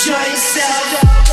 enjoy yourself.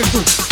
and group.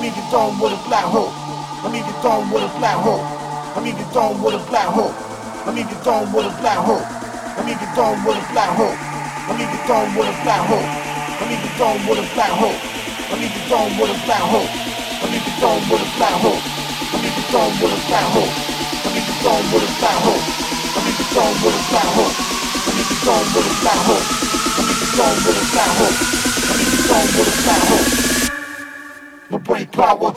I mean, you're thrown with a black hole. I mean, you're thrown with a black hole. I mean, you're thrown with a black hole. I mean, you're thrown with a black hole. I mean, you're thrown with a black hole. I mean, you're thrown with a black hole. I mean, you're thrown with a black hole. I mean, you're thrown with a black hole. I mean, you're thrown with a black hole. I mean, you're thrown with a black hole. I mean, you're thrown with a black hole. I mean, you're thrown with a black hole. I mean, you're thrown with a black hole. I mean, you're thrown with a black hole. I mean, you're thrown with a black hole brain power.